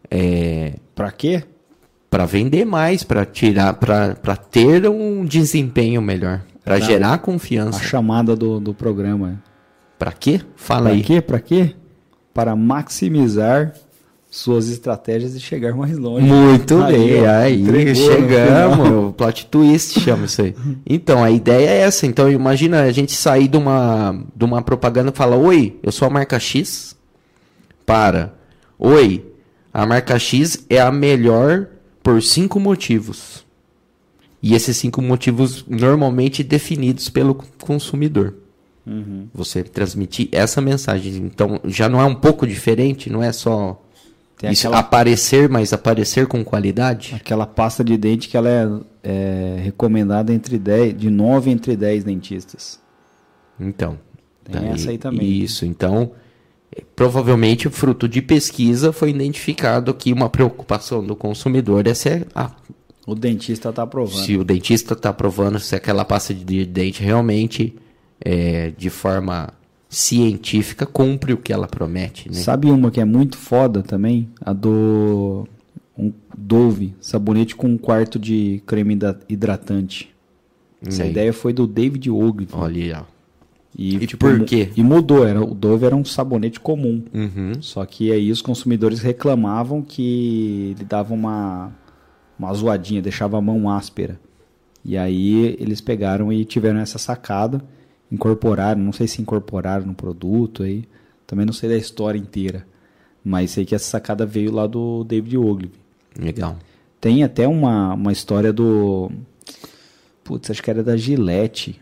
É, para quê? Para vender mais, para tirar, para ter um desempenho melhor, para gerar confiança. A chamada do, do programa. Para quê? Fala pra aí. Para quê? Para quê? Para maximizar suas estratégias e chegar mais longe. Muito aí, bem, aí chegamos, plot twist chama isso aí. Então, a ideia é essa, então imagina a gente sair de uma, de uma propaganda e falar, oi, eu sou a marca X, para, oi, a marca X é a melhor por cinco motivos. E esses cinco motivos normalmente definidos pelo consumidor. Uhum. Você transmitir essa mensagem. Então, já não é um pouco diferente, não é só tem Isso, aquela... aparecer, mas aparecer com qualidade? Aquela pasta de dente que ela é, é recomendada entre 10, de 9 entre 10 dentistas. Então. Tem tá essa aí também. Isso, então, provavelmente fruto de pesquisa foi identificado que uma preocupação do consumidor é ser a o dentista está aprovando. Se o dentista está aprovando se aquela pasta de dente realmente é, de forma científica cumpre o que ela promete. Né? Sabe uma que é muito foda também? A do um Dove, sabonete com um quarto de creme hidratante. Essa ideia foi do David Ogilvy. Olha. E, e tipo, por quê? E mudou. Era, o Dove era um sabonete comum. Uhum. Só que aí os consumidores reclamavam que ele dava uma, uma zoadinha, deixava a mão áspera. E aí eles pegaram e tiveram essa sacada incorporaram, não sei se incorporaram no produto aí, também não sei da história inteira, mas sei que essa sacada veio lá do David Ogilvy. Legal. Tem até uma, uma história do putz, acho que era da Gillette,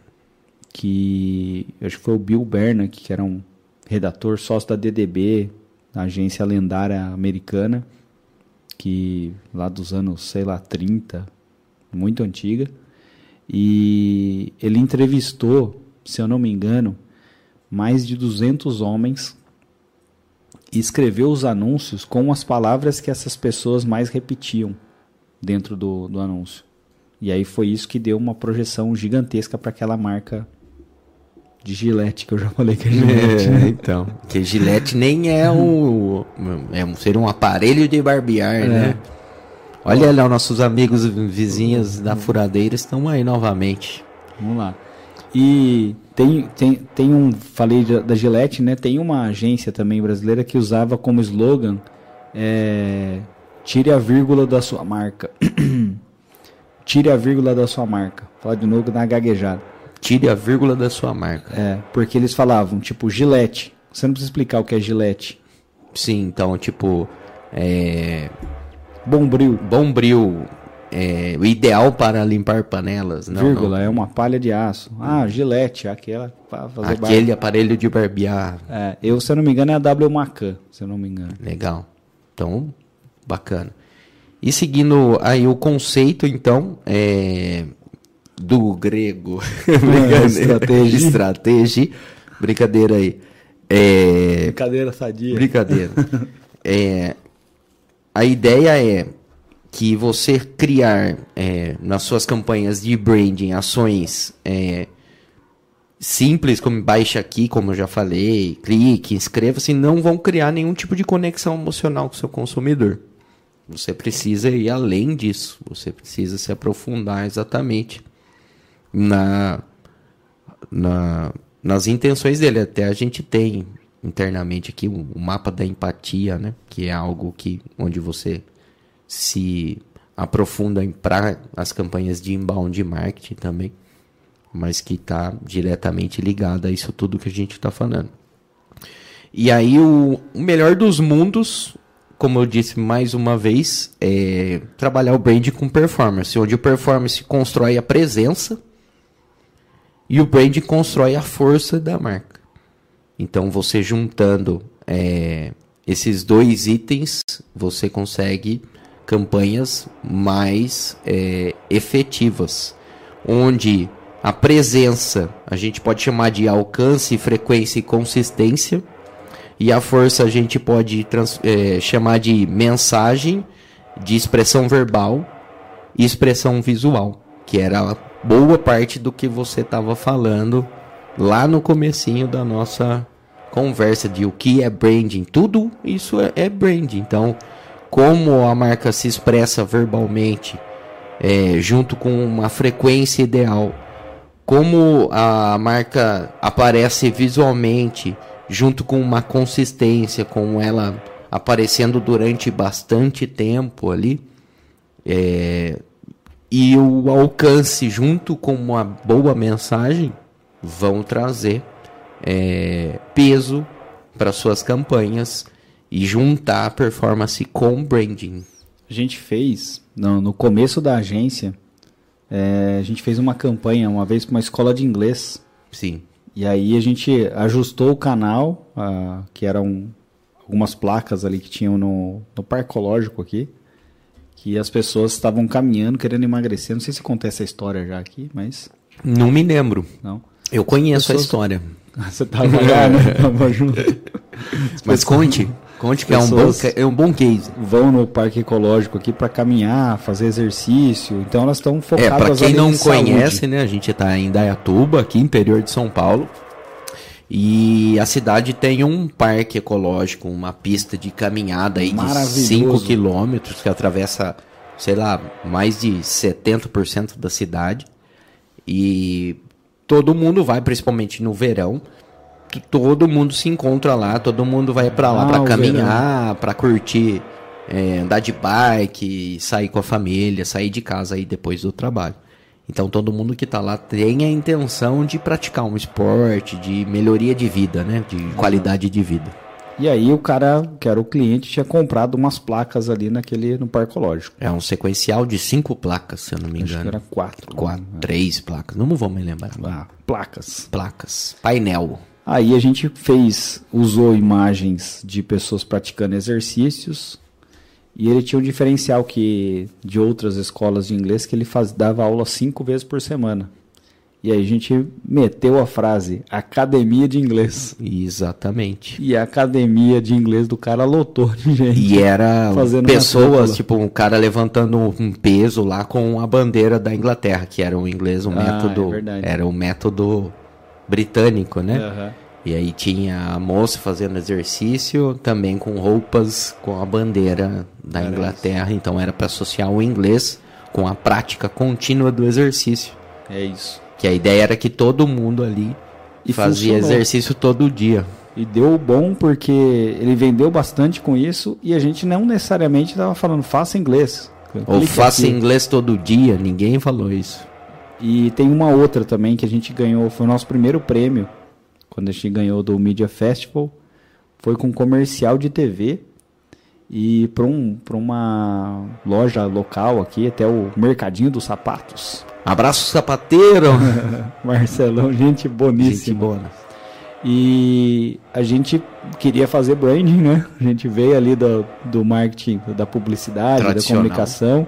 que acho que foi o Bill Bernanke, que era um redator sócio da DDB, da agência lendária americana, que lá dos anos, sei lá, 30, muito antiga, e ele entrevistou se eu não me engano, mais de 200 homens e escreveu os anúncios com as palavras que essas pessoas mais repetiam dentro do, do anúncio. E aí foi isso que deu uma projeção gigantesca para aquela marca de Gillette, que eu já falei que é Gillette. É, né? Então, que Gillette nem é um, é, seria um aparelho de barbear, é. né? Olha lá, nossos amigos vizinhos da furadeira estão aí novamente. Vamos lá. E tem, tem, tem um, falei da Gillette, né? Tem uma agência também brasileira que usava como slogan é, tire a vírgula da sua marca. <clears throat> tire a vírgula da sua marca. Fala de novo na gaguejada. Tire a vírgula da sua marca. É, porque eles falavam, tipo, Gillette. Você não precisa explicar o que é Gillette. Sim, então, tipo, é... Bombril. Bombril é, o ideal para limpar panelas. Não, Vírgula, não. é uma palha de aço. Ah, gilete, aquela para fazer Aquele aparelho de barbear. É, eu, se eu não me engano, é a W Macan, se eu não me engano. Legal. Então, bacana. E seguindo aí o conceito, então, é, do grego. <laughs> É, estratégia. estratégia. Brincadeira aí. É, brincadeira sadia. Brincadeira. <laughs> é, a ideia é que você criar é, nas suas campanhas de branding ações é, simples, como baixa aqui, como eu já falei, clique, inscreva-se, não vão criar nenhum tipo de conexão emocional com o seu consumidor. Você precisa ir além disso, você precisa se aprofundar exatamente na, na, nas intenções dele. Até a gente tem internamente aqui o um, um mapa da empatia, né? que é algo que onde você se aprofunda para as campanhas de inbound marketing também, mas que está diretamente ligada a isso tudo que a gente está falando. E aí o, o melhor dos mundos como eu disse mais uma vez, é trabalhar o brand com performance, onde o performance constrói a presença e o brand constrói a força da marca. Então, você juntando é, esses dois itens, você consegue campanhas mais é, efetivas, onde a presença a gente pode chamar de alcance, frequência e consistência e a força a gente pode é, chamar de mensagem, de expressão verbal e expressão visual, que era boa parte do que você estava falando lá no comecinho da nossa conversa de o que é branding. Tudo isso é, é branding. Então, como a marca se expressa verbalmente, é, junto com uma frequência ideal, como a marca aparece visualmente junto com uma consistência, com ela aparecendo durante bastante tempo ali, é, e o alcance junto com uma boa mensagem vão trazer é, peso para suas campanhas e juntar a performance com branding. A gente fez, no, no começo da agência, é, a gente fez uma campanha uma vez para uma escola de inglês. Sim. E aí a gente ajustou o canal, que eram algumas placas ali que tinham no, no parque ecológico aqui, que as pessoas estavam caminhando, querendo emagrecer. Não sei se contei essa história já aqui, mas... Não me lembro. Não. Eu conheço pessoas... a história. <laughs> Você tava lá, né? <laughs> Tava junto. Mas conte. Conte que é um, bom, é um bom case. Vão no parque ecológico aqui para caminhar, fazer exercício. Então elas estão focadas É, para quem não conhece, saúde. né? A gente está em Dayatuba, aqui interior de São Paulo. E a cidade tem um parque ecológico, uma pista de caminhada aí de 5 quilômetros que atravessa, sei lá, mais de 70% da cidade. E todo mundo vai, principalmente no verão, todo mundo se encontra lá, todo mundo vai para lá ah, para caminhar, para curtir, é, andar de bike, sair com a família, sair de casa aí depois do trabalho. Então todo mundo que está lá tem a intenção de praticar um esporte, de melhoria de vida, né, de qualidade de vida. E aí o cara, que era o cliente, tinha comprado umas placas ali naquele no parque ecológico. É um sequencial de cinco placas, se eu não me engano. Acho que era quatro. Quatro, né? três placas. Não vou me lembrar. Ah, placas. Placas. Painel. Aí a gente fez, usou imagens de pessoas praticando exercícios e ele tinha um diferencial que de outras escolas de inglês que ele faz, dava aula cinco vezes por semana. E aí a gente meteu a frase academia de inglês. Exatamente. E a academia de inglês do cara lotou de gente. E era pessoas, tipo um cara levantando um peso lá com a bandeira da Inglaterra, que era o inglês, um ah, método, é era o método britânico, né? Uhum. E aí tinha a moça fazendo exercício, também com roupas com a bandeira da Inglaterra. Então era para associar o inglês com a prática contínua do exercício. É isso. Que a ideia era que todo mundo ali e fazia funcionou. exercício todo dia. E deu bom porque ele vendeu bastante com isso e a gente não necessariamente estava falando faça inglês. Ou faça aqui. inglês todo dia, ninguém falou isso. E tem uma outra também que a gente ganhou, foi o nosso primeiro prêmio, quando a gente ganhou do Media Festival, foi com comercial de TV e para um, uma loja local aqui, até o Mercadinho dos Sapatos. Abraço sapateiro! <laughs> Marcelão, gente boníssima. Gente boa. E a gente queria fazer branding, né? A gente veio ali do, do marketing, da publicidade, da comunicação,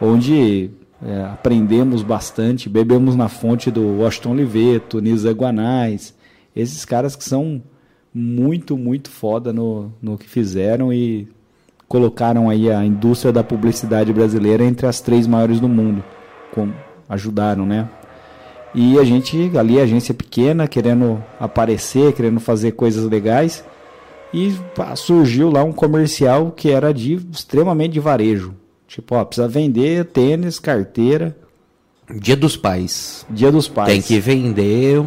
onde é, aprendemos bastante, bebemos na fonte do Washington Oliveto, Nisa Guanais, esses caras que são muito, muito foda no, no que fizeram e colocaram aí a indústria da publicidade brasileira entre as três maiores do mundo. Com, ajudaram, né? E a gente, ali, agência pequena, querendo aparecer, querendo fazer coisas legais. E pá, surgiu lá um comercial que era de extremamente de varejo. Tipo, ó, precisa vender tênis, carteira. Dia dos Pais. Dia dos Pais. Tem que vender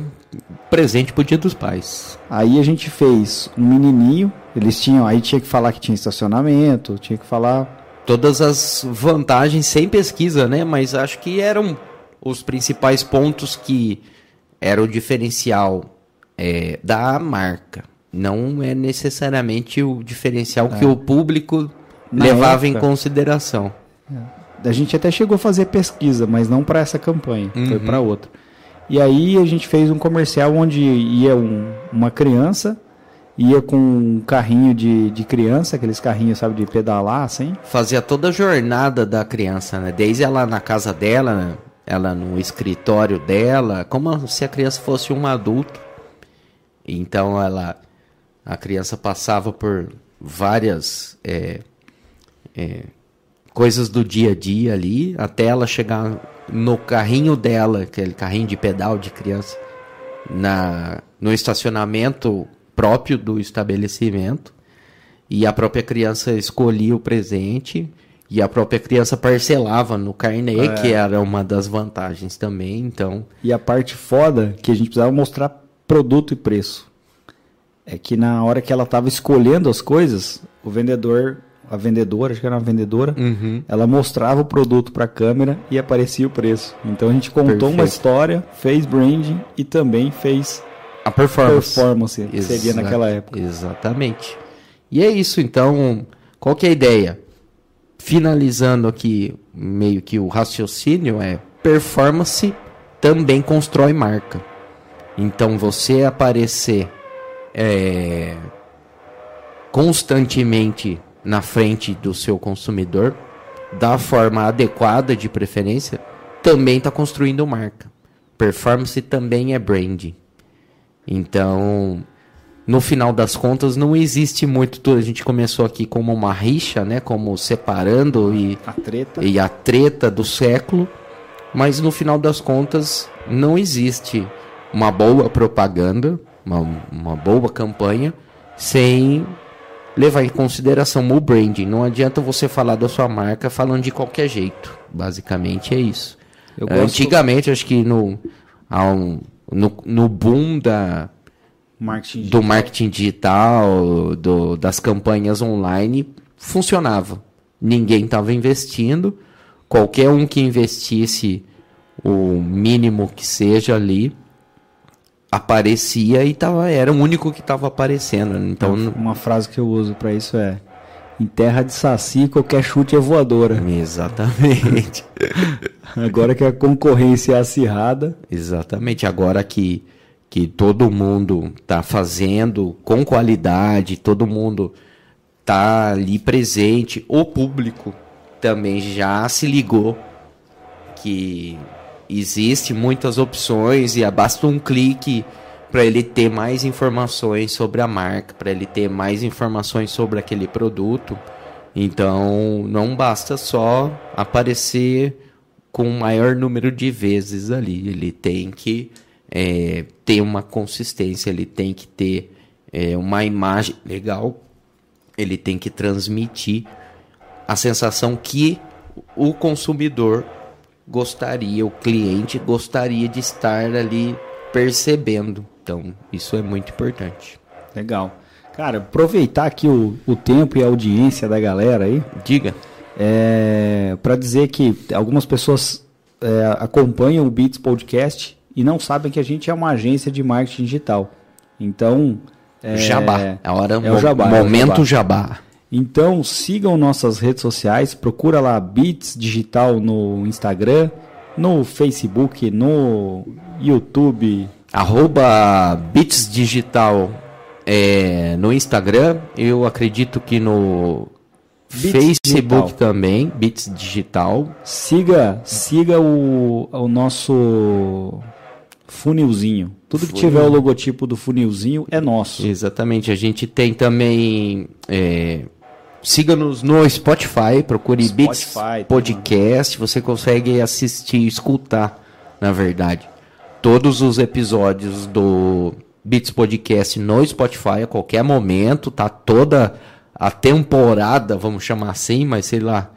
presente pro Dia dos Pais. Aí a gente fez um menininho, eles tinham, aí tinha que falar que tinha estacionamento, tinha que falar todas as vantagens sem pesquisa, né? Mas acho que eram os principais pontos que eram o diferencial é, da marca. Não é necessariamente o diferencial é. que o público Na levava em época- consideração. A gente até chegou a fazer pesquisa, mas não para essa campanha, foi Uhum. para outra. E aí a gente fez um comercial onde ia um- uma criança, ia com um carrinho de, de criança, aqueles carrinhos, sabe, de pedalar, assim. Fazia toda a jornada da criança, né? Desde ela na casa dela, ela no escritório dela, como se a criança fosse um adulto. Então ela, a criança passava por várias é, é, coisas do dia a dia ali, até ela chegar no carrinho dela, aquele carrinho de pedal de criança, na, no estacionamento próprio do estabelecimento. E a própria criança escolhia o presente e a própria criança parcelava no carnê, que era uma das vantagens também. Então, E a parte foda que a gente precisava mostrar produto e preço. É que na hora que ela estava escolhendo as coisas, o vendedor, a vendedora, acho que era uma vendedora, ela mostrava o produto para a câmera e aparecia o preço. Então a gente contou uma Perfeito. história, fez branding e também fez a performance. performance, que seria Exa- naquela época. Exatamente. E é isso, então, qual que é a ideia? Finalizando aqui, meio que o raciocínio é performance também constrói marca. Então, você aparecer é, constantemente na frente do seu consumidor, da forma adequada de preferência, também está construindo marca. Performance também é branding. Então, no final das contas, não existe muito. A gente começou aqui como uma rixa, né? Como separando e, A treta. e a treta do século. Mas no final das contas, não existe uma boa propaganda, uma, uma boa campanha, sem levar em consideração o branding. Não adianta você falar da sua marca falando de qualquer jeito. Basicamente é isso. É, gosto- Antigamente, acho que no, no, no boom da, Marketing do marketing digital, do, das campanhas online, funcionava. Ninguém estava investindo. Qualquer um que investisse o mínimo que seja ali aparecia e tava, era o único que estava aparecendo. Então, não- Uma frase que eu uso para isso é: em terra de saci, qualquer chute é voadora. exatamente. <laughs> Agora que a concorrência é acirrada, Exatamente. Agora que, que todo mundo está fazendo com qualidade, todo mundo está ali presente, o público também já se ligou que existe muitas opções e basta um clique para ele ter mais informações sobre a marca, para ele ter mais informações sobre aquele produto. Então, não basta só aparecer com o maior número de vezes ali. Ele tem que é, ter uma consistência, ele tem que ter é, uma imagem legal, ele tem que transmitir a sensação que o consumidor gostaria, o cliente gostaria de estar ali percebendo. Então, isso é muito importante. legal. Cara, aproveitar aqui o, o tempo e a audiência da galera aí, Diga. é, para dizer que algumas pessoas é, acompanham o Beats Podcast e não sabem que a gente é uma agência de marketing digital. Então, é, jabá. A hora, é o jabá, é o momento jabá. Então sigam nossas redes sociais, procura lá Beats Digital no Instagram, no Facebook, no YouTube. Arroba Bits Digital é, no Instagram. Eu acredito que no Bits Facebook Digital. também, Bits Digital. Siga, siga o, o nosso funilzinho. Tudo que Funil. tiver o logotipo do funilzinho é nosso. Exatamente. A gente tem também. É, Siga-nos no Spotify, procure Spotify, Beats Podcast. Você consegue assistir, escutar, na verdade, todos os episódios do Beats Podcast no Spotify a qualquer momento. Tá toda a temporada, vamos chamar assim, mas sei lá,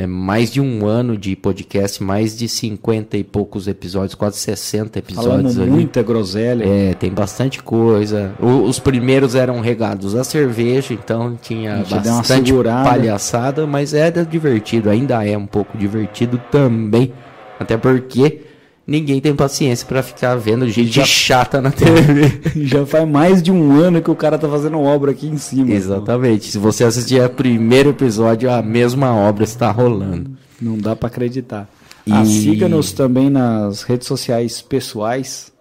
é mais de um ano de podcast, mais de 50 e poucos episódios, quase 60 episódios Falando ali. muita groselha. É, tem bastante coisa. O- os primeiros eram regados a cerveja, então tinha bastante palhaçada, mas era divertido, ainda é um pouco divertido também. Até porque ninguém tem paciência para ficar vendo gente Já- chata na TV. <laughs> Já faz mais de um ano que o cara tá fazendo obra aqui em cima. Exatamente. Se você assistir o primeiro episódio, a mesma obra está rolando. Não dá pra acreditar. E- Ah, siga-nos também nas redes sociais pessoais,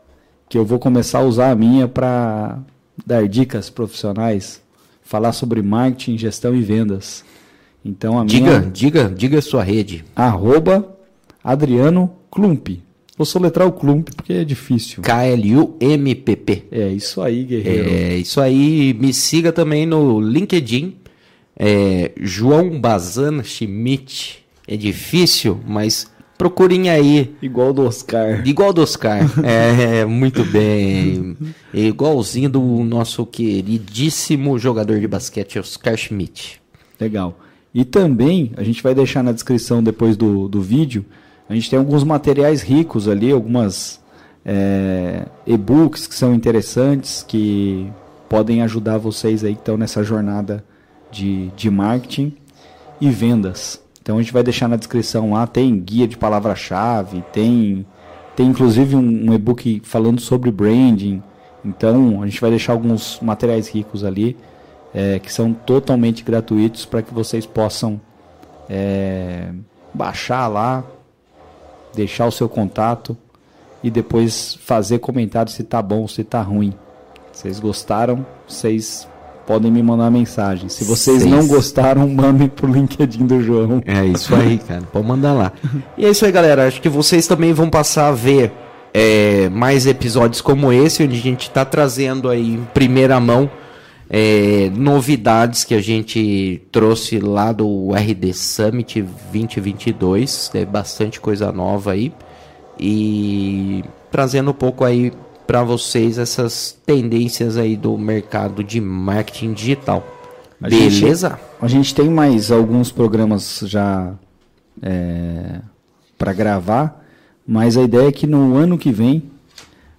que eu vou começar a usar a minha para dar dicas profissionais, falar sobre marketing, gestão e vendas. Então a Diga, minha diga, diga a sua rede. arroba Adriano Klump. Vou soletrar o Klump porque é difícil. K-L-U-M-P-P. É isso aí, guerreiro. É isso aí. Me siga também no LinkedIn. É, João Bazan Schmidt. É difícil, mas procurem aí. Igual do Oscar. Igual do Oscar. É, muito bem. É igualzinho do nosso queridíssimo jogador de basquete, Oscar Schmidt. Legal. E também, a gente vai deixar na descrição depois do, do vídeo, a gente tem alguns materiais ricos ali, algumas é, e-books que são interessantes, que podem ajudar vocês aí que estão nessa jornada de, de marketing e vendas. Então a gente vai deixar na descrição lá, tem guia de palavra-chave, tem, tem inclusive um, um e-book falando sobre branding. Então a gente vai deixar alguns materiais ricos ali é, que são totalmente gratuitos para que vocês possam é, baixar lá, deixar o seu contato e depois fazer comentário se tá bom, se tá ruim. Vocês gostaram? Vocês podem me mandar mensagem. Se vocês Seis. não gostaram, mandem pro LinkedIn do João. É isso aí, cara. Pode mandar lá. E é isso aí, galera. Acho que vocês também vão passar a ver é, mais episódios como esse, onde a gente está trazendo aí em primeira mão é, novidades que a gente trouxe lá do RD Summit 2022. É bastante coisa nova aí. E trazendo um pouco aí para vocês essas tendências aí do mercado de marketing digital. A gente- Beleza? A gente tem mais alguns programas já para gravar, mas a ideia é que no ano que vem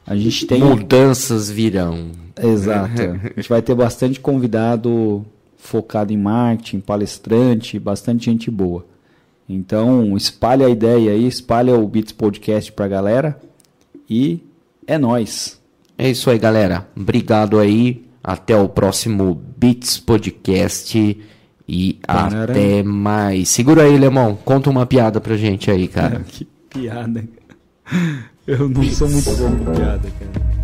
a gente tem Mudanças virão. Exato. <laughs> A gente vai ter bastante convidado focado em marketing, palestrante, bastante gente boa. Então, espalha a ideia aí, espalha o Beats Podcast pra galera e é nóis. É isso aí, galera. Obrigado aí. Até o próximo Beats Podcast. E até mais. Segura aí, Lemão. Conta uma piada pra gente aí, cara. <laughs> que piada. Eu não sou muito bom com piada, cara.